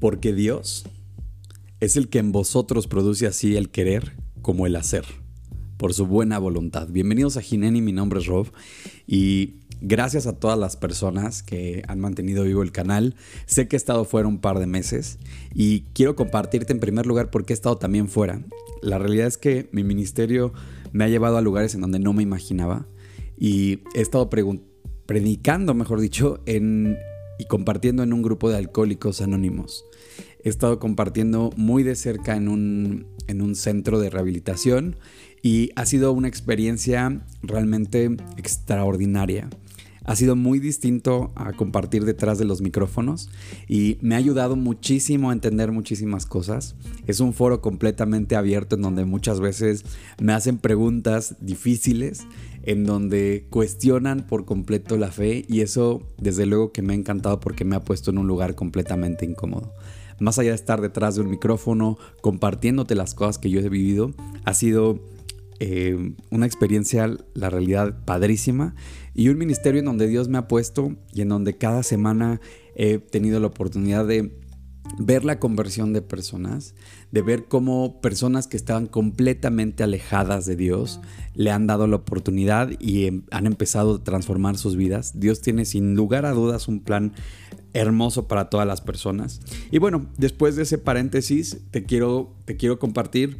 porque Dios es el que en vosotros produce así el querer como el hacer, por su buena voluntad. Bienvenidos a Gineni, mi nombre es Rob y gracias a todas las personas que han mantenido vivo el canal. Sé que he estado fuera un par de meses y quiero compartirte en primer lugar porque he estado también fuera. La realidad es que mi ministerio me ha llevado a lugares en donde no me imaginaba y he estado predicando, mejor dicho, en, y compartiendo en un grupo de alcohólicos anónimos he estado compartiendo muy de cerca en un, en un centro de rehabilitación y ha sido una experiencia realmente extraordinaria. Ha sido muy distinto a compartir detrás de los micrófonos y me ha ayudado muchísimo a entender muchísimas cosas. Es un foro completamente abierto en donde muchas veces me hacen preguntas difíciles, en donde cuestionan por completo la fe y eso desde luego que me ha encantado porque me ha puesto en un lugar completamente incómodo. Más allá de estar detrás de un micrófono compartiéndote las cosas que yo he vivido, ha sido eh, una experiencia, la realidad, padrísima y un ministerio en donde Dios me ha puesto y en donde cada semana he tenido la oportunidad de ver la conversión de personas, de ver cómo personas que estaban completamente alejadas de Dios le han dado la oportunidad y em, han empezado a transformar sus vidas. Dios tiene sin lugar a dudas un plan hermoso para todas las personas. Y bueno, después de ese paréntesis, te quiero, te quiero compartir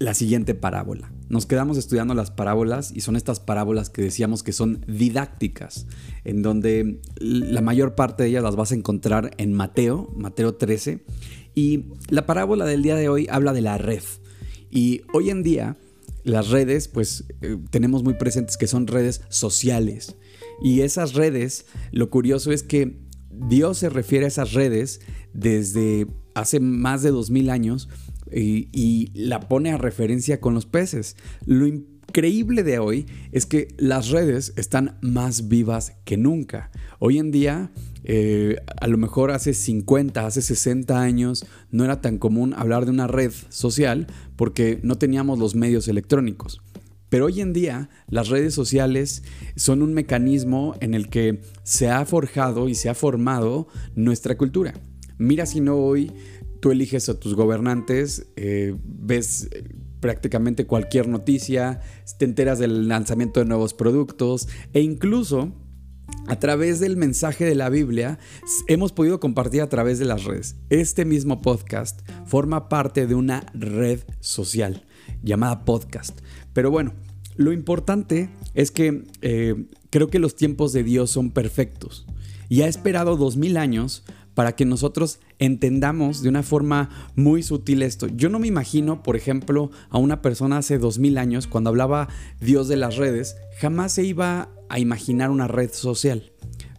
la siguiente parábola. Nos quedamos estudiando las parábolas y son estas parábolas que decíamos que son didácticas, en donde la mayor parte de ellas las vas a encontrar en Mateo, Mateo 13. Y la parábola del día de hoy habla de la red. Y hoy en día las redes, pues eh, tenemos muy presentes que son redes sociales. Y esas redes, lo curioso es que Dios se refiere a esas redes desde hace más de dos mil años y, la pone a referencia con los peces. Lo increíble de hoy es que las redes están más vivas que nunca. Hoy en día, eh, a lo mejor hace 50, hace 60 años, no era tan común hablar de una red social porque no teníamos los medios electrónicos. Pero hoy en día las redes sociales son un mecanismo en el que se ha forjado y se ha formado nuestra cultura. Mira si no hoy tú eliges a tus gobernantes, eh, ves eh, prácticamente cualquier noticia, te enteras del lanzamiento de nuevos productos e incluso a través del mensaje de la Biblia hemos podido compartir a través de las redes. Este mismo podcast forma parte de una red social llamada podcast. Pero bueno, lo importante es que eh, creo que los tiempos de Dios son perfectos y ha esperado dos mil años para que nosotros entendamos de una forma muy sutil esto. Yo no me imagino, por ejemplo, a una persona hace dos mil años, cuando hablaba Dios de las redes, jamás se iba a imaginar una red social.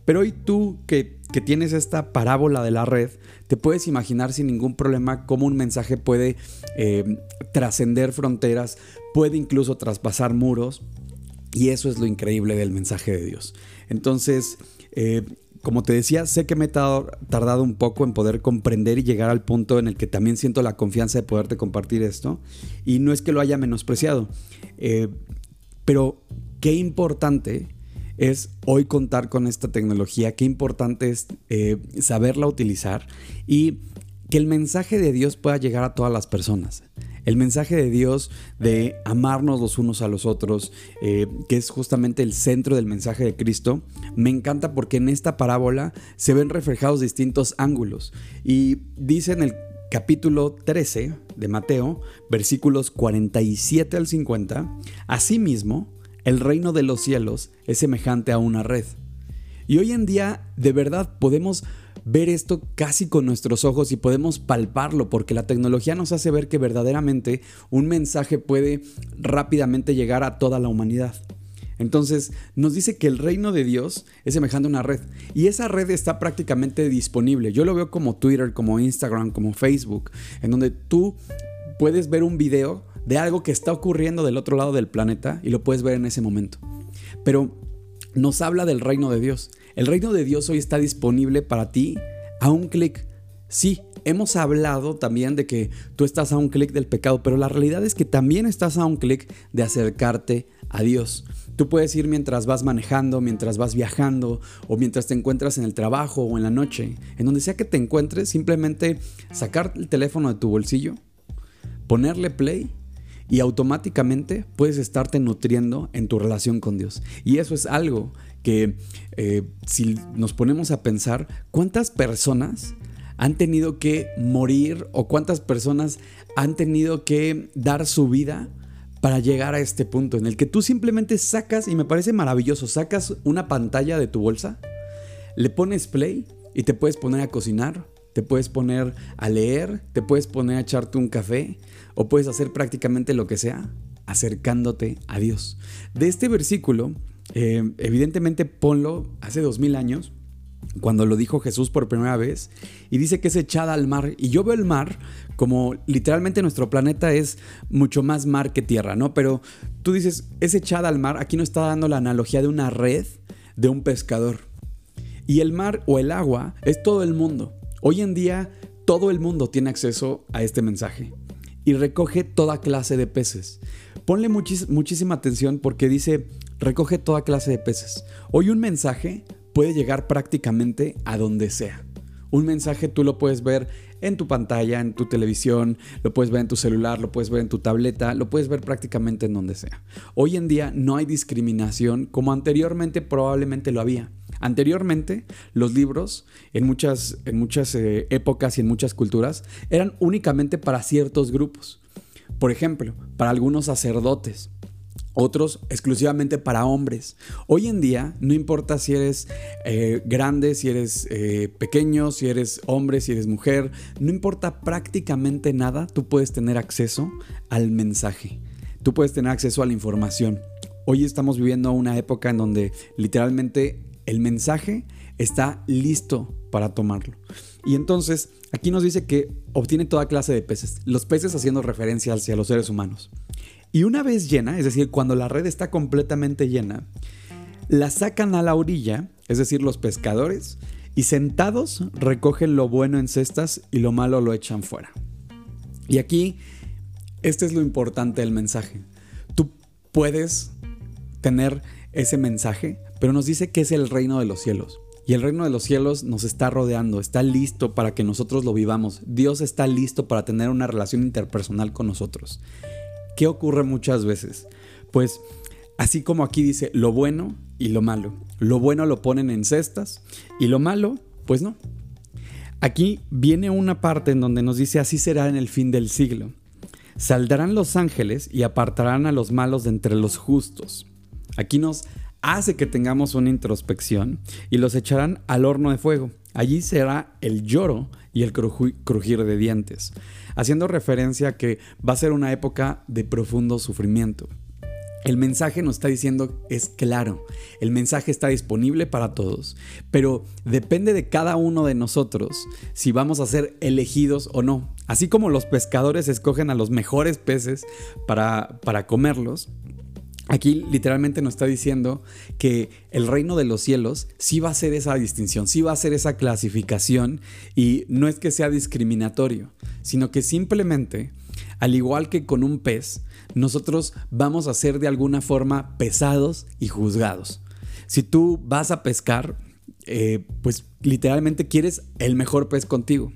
Pero hoy tú que, tienes esta parábola de la red, te puedes imaginar sin ningún problema cómo un mensaje puede eh, trascender fronteras, puede incluso traspasar muros. Y eso es lo increíble del mensaje de Dios. Entonces, eh, como te decía, sé que me he tardado un poco en poder comprender y llegar al punto en el que también siento la confianza de poderte compartir esto. Y no es que lo haya menospreciado, eh, pero qué importante es hoy contar con esta tecnología, qué importante es eh, saberla utilizar y que el mensaje de Dios pueda llegar a todas las personas. El mensaje de Dios de amarnos los unos a los otros, eh, que es justamente el centro del mensaje de Cristo, me encanta porque en esta parábola se ven reflejados distintos ángulos. Y dice en el capítulo 13 de Mateo, versículos 47 al 50, Asimismo, el reino de los cielos es semejante a una red. Y hoy en día, de verdad, podemos ver esto casi con nuestros ojos y podemos palparlo porque la tecnología nos hace ver que verdaderamente un mensaje puede rápidamente llegar a toda la humanidad. Entonces nos dice que el reino de Dios es semejante a una red y esa red está prácticamente disponible. Yo lo veo como Twitter, como Instagram, como Facebook, en donde tú puedes ver un video de algo que está ocurriendo del otro lado del planeta y lo puedes ver en ese momento. Pero nos habla del reino de Dios. El reino de Dios hoy está disponible para ti a un clic. Sí, hemos hablado también de que tú estás a un clic del pecado, pero la realidad es que también estás a un clic de acercarte a Dios. Tú puedes ir mientras vas manejando, mientras vas viajando o mientras te encuentras en el trabajo o en la noche. En donde sea que te encuentres, simplemente sacar el teléfono de tu bolsillo, ponerle play y automáticamente puedes estarte nutriendo en tu relación con Dios. Y eso es algo que eh, si nos ponemos a pensar, ¿cuántas personas han tenido que morir o cuántas personas han tenido que dar su vida para llegar a este punto en el que tú simplemente sacas, y me parece maravilloso, sacas una pantalla de tu bolsa, le pones play y te puedes poner a cocinar, te puedes poner a leer, te puedes poner a echarte un café o puedes hacer prácticamente lo que sea acercándote a Dios. De este versículo, eh, evidentemente ponlo hace dos mil años, cuando lo dijo Jesús por primera vez, y dice que es echada al mar. Y yo veo el mar como literalmente nuestro planeta es mucho más mar que tierra, ¿no? Pero tú dices, es echada al mar, aquí no está dando la analogía de una red de un pescador. Y el mar o el agua es todo el mundo. Hoy en día todo el mundo tiene acceso a este mensaje y recoge toda clase de peces. Ponle muchísima atención porque dice, recoge toda clase de peces. Hoy un mensaje puede llegar prácticamente a donde sea. Un mensaje tú lo puedes ver en tu pantalla, en tu televisión, lo puedes ver en tu celular, lo puedes ver en tu tableta, lo puedes ver prácticamente en donde sea. Hoy en día no hay discriminación como anteriormente probablemente lo había. Anteriormente, los libros, en muchas, en muchas eh, épocas y en muchas culturas, eran únicamente para ciertos grupos. Por ejemplo, para algunos sacerdotes, otros exclusivamente para hombres. Hoy en día, no importa si eres eh, grande, si eres eh, pequeño, si eres hombre, si eres mujer, no importa prácticamente nada, tú puedes tener acceso al mensaje, tú puedes tener acceso a la información. Hoy estamos viviendo una época en donde literalmente el mensaje está listo para tomarlo. Y entonces, aquí nos dice que obtiene toda clase de peces, los peces haciendo referencia hacia los seres humanos. Y una vez llena, es decir, cuando la red está completamente llena, la sacan a la orilla, es decir, los pescadores, y sentados recogen lo bueno en cestas y lo malo lo echan fuera. Y aquí, este es lo importante del mensaje. Tú puedes tener ese mensaje, pero nos dice que es el reino de los cielos. Y el reino de los cielos nos está rodeando, está listo para que nosotros lo vivamos. Dios está listo para tener una relación interpersonal con nosotros. ¿Qué ocurre muchas veces? Pues así como aquí dice lo bueno y lo malo. Lo bueno lo ponen en cestas y lo malo, pues no. Aquí viene una parte en donde nos dice así será en el fin del siglo. Saldrán los ángeles y apartarán a los malos de entre los justos. Aquí nos hace que tengamos una introspección y los echarán al horno de fuego. Allí será el lloro y el crujir de dientes, haciendo referencia a que va a ser una época de profundo sufrimiento. El mensaje nos está diciendo es claro, el mensaje está disponible para todos, pero depende de cada uno de nosotros si vamos a ser elegidos o no. Así como los pescadores escogen a los mejores peces para, para comerlos, Aquí literalmente nos está diciendo que el reino de los cielos sí va a ser esa distinción, sí va a ser esa clasificación y no es que sea discriminatorio, sino que simplemente, al igual que con un pez, nosotros vamos a ser de alguna forma pesados y juzgados. Si tú vas a pescar, eh, pues literalmente quieres el mejor pez contigo.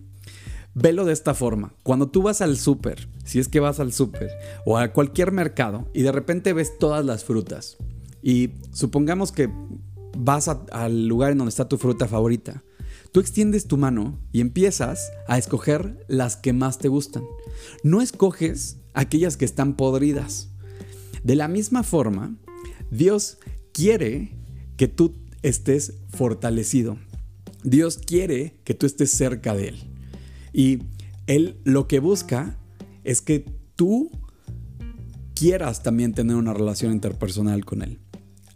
Velo de esta forma. Cuando tú vas al súper, si es que vas al súper o a cualquier mercado y de repente ves todas las frutas y supongamos que vas al lugar en donde está tu fruta favorita, tú extiendes tu mano y empiezas a escoger las que más te gustan. No escoges aquellas que están podridas. De la misma forma, Dios quiere que tú estés fortalecido. Dios quiere que tú estés cerca de Él. Y Él lo que busca es que tú quieras también tener una relación interpersonal con Él.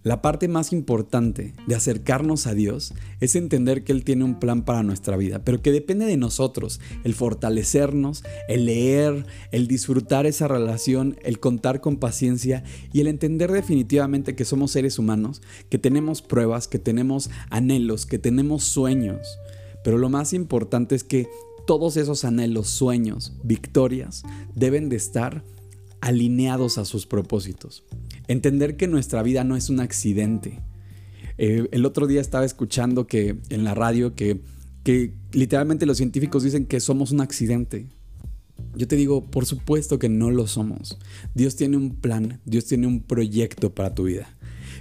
La parte más importante de acercarnos a Dios es entender que Él tiene un plan para nuestra vida, pero que depende de nosotros, el fortalecernos, el leer, el disfrutar esa relación, el contar con paciencia y el entender definitivamente que somos seres humanos, que tenemos pruebas, que tenemos anhelos, que tenemos sueños. Pero lo más importante es que todos esos anhelos, sueños, victorias deben de estar alineados a sus propósitos. Entender que nuestra vida no es un accidente. Eh, el otro día estaba escuchando que en la radio que, que literalmente los científicos dicen que somos un accidente. Yo te digo, por supuesto que no lo somos. Dios tiene un plan, Dios tiene un proyecto para tu vida.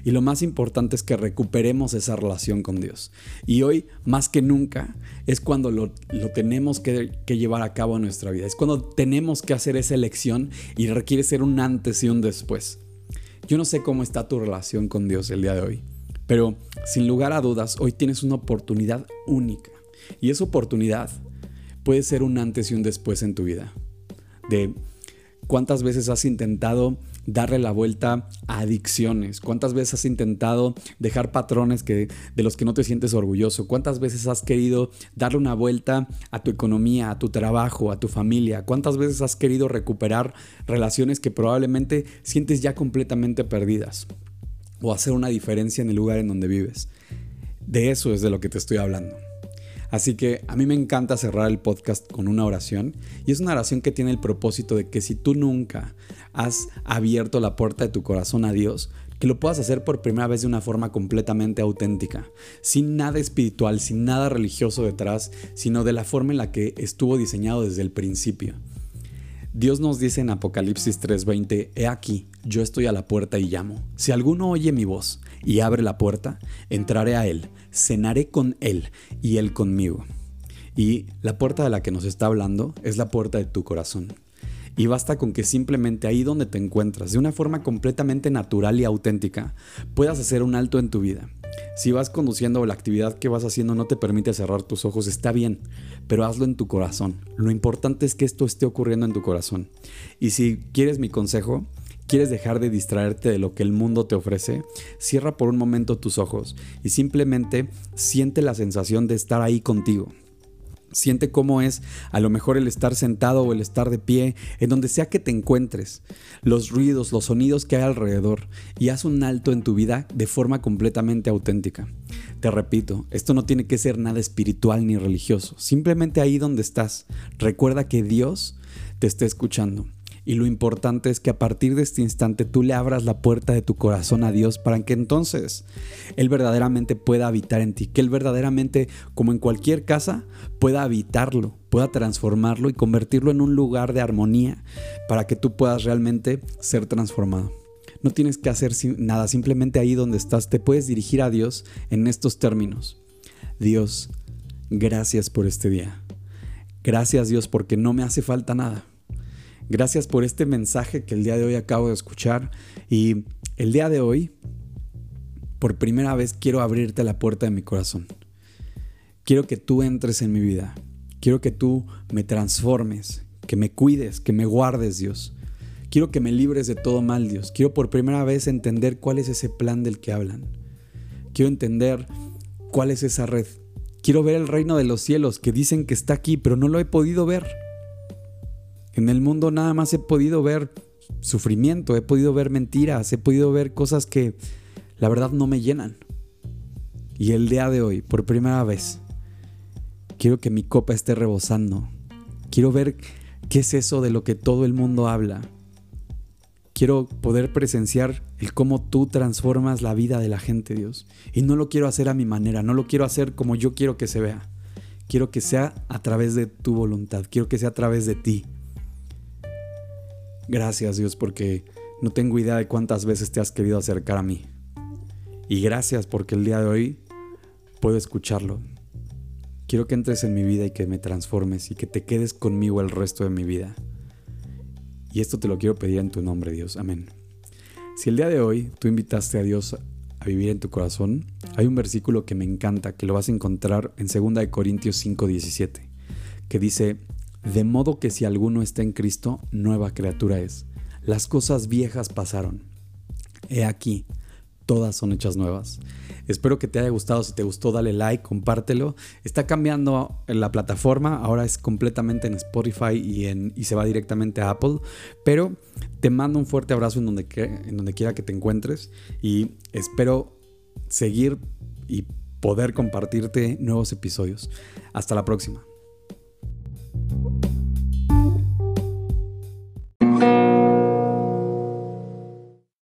Y lo más importante es que recuperemos esa relación con Dios. Y hoy, más que nunca, es cuando lo, tenemos que, que, llevar a cabo en nuestra vida. Es cuando tenemos que hacer esa elección y requiere ser un antes y un después. Yo no sé cómo está tu relación con Dios el día de hoy, pero sin lugar a dudas, hoy tienes una oportunidad única. Y esa oportunidad puede ser un antes y un después en tu vida. De cuántas veces has intentado darle la vuelta a adicciones? ¿Cuántas veces has intentado dejar patrones que, de los que no te sientes orgulloso? ¿Cuántas veces has querido darle una vuelta a tu economía, a tu trabajo, a tu familia? ¿Cuántas veces has querido recuperar relaciones que probablemente sientes ya completamente perdidas? O hacer una diferencia en el lugar en donde vives. De eso es de lo que te estoy hablando. Así que a mí me encanta cerrar el podcast con una oración y es una oración que tiene el propósito de que si tú nunca has abierto la puerta de tu corazón a Dios, que lo puedas hacer por primera vez de una forma completamente auténtica, sin nada espiritual, sin nada religioso detrás, sino de la forma en la que estuvo diseñado desde el principio. Dios nos dice en Apocalipsis 3:20, He aquí, yo estoy a la puerta y llamo. Si alguno oye mi voz y abre la puerta, entraré a él, cenaré con él y él conmigo. Y la puerta de la que nos está hablando es la puerta de tu corazón. Y basta con que simplemente ahí donde te encuentras, de una forma completamente natural y auténtica, puedas hacer un alto en tu vida. Si vas conduciendo o la actividad que vas haciendo no te permite cerrar tus ojos, está bien, pero hazlo en tu corazón. Lo importante es que esto esté ocurriendo en tu corazón. Y si quieres mi consejo, quieres dejar de distraerte de lo que el mundo te ofrece, cierra por un momento tus ojos y simplemente siente la sensación de estar ahí contigo, Siente cómo es a lo mejor el estar sentado o el estar de pie, en donde sea que te encuentres, los ruidos, los sonidos que hay alrededor, y haz un alto en tu vida de forma completamente auténtica. Te repito, esto no tiene que ser nada espiritual ni religioso, simplemente ahí donde estás, recuerda que Dios te está escuchando y lo importante es que a partir de este instante tú le abras la puerta de tu corazón a Dios para que entonces Él verdaderamente pueda habitar en ti, que Él verdaderamente, como en cualquier casa, pueda habitarlo, pueda transformarlo y convertirlo en un lugar de armonía para que tú puedas realmente ser transformado. No tienes que hacer nada, simplemente ahí donde estás te puedes dirigir a Dios en estos términos. Dios, gracias por este día. Gracias Dios porque no me hace falta nada. Gracias por este mensaje que el día de hoy acabo de escuchar y el día de hoy, por primera vez, quiero abrirte la puerta de mi corazón. Quiero que tú entres en mi vida. Quiero que tú me transformes, que me cuides, que me guardes, Dios. Quiero que me libres de todo mal, Dios. Quiero por primera vez entender cuál es ese plan del que hablan. Quiero entender cuál es esa red. Quiero ver el reino de los cielos que dicen que está aquí, pero no lo he podido ver. En el mundo nada más he podido ver sufrimiento, he podido ver mentiras, he podido ver cosas que la verdad no me llenan. Y el día de hoy, por primera vez, quiero que mi copa esté rebosando. Quiero ver qué es eso de lo que todo el mundo habla. Quiero poder presenciar el cómo tú transformas la vida de la gente, Dios. Y no lo quiero hacer a mi manera, no lo quiero hacer como yo quiero que se vea. Quiero que sea a través de tu voluntad, quiero que sea a través de ti. Gracias Dios porque no tengo idea de cuántas veces te has querido acercar a mí. Y gracias porque el día de hoy puedo escucharlo. Quiero que entres en mi vida y que me transformes y que te quedes conmigo el resto de mi vida. Y esto te lo quiero pedir en tu nombre, Dios. Amén. Si el día de hoy tú invitaste a Dios a vivir en tu corazón, hay un versículo que me encanta, que lo vas a encontrar en 2 Corintios 5:17, que dice, de modo que si alguno está en Cristo, nueva criatura es. Las cosas viejas pasaron. He aquí, todas son hechas nuevas. Espero que te haya gustado. Si te gustó, dale like, compártelo. Está cambiando la plataforma. Ahora es completamente en Spotify y, en, y se va directamente a Apple. Pero te mando un fuerte abrazo en donde, en donde quiera que te encuentres. Y espero seguir y poder compartirte nuevos episodios. Hasta la próxima. Bye.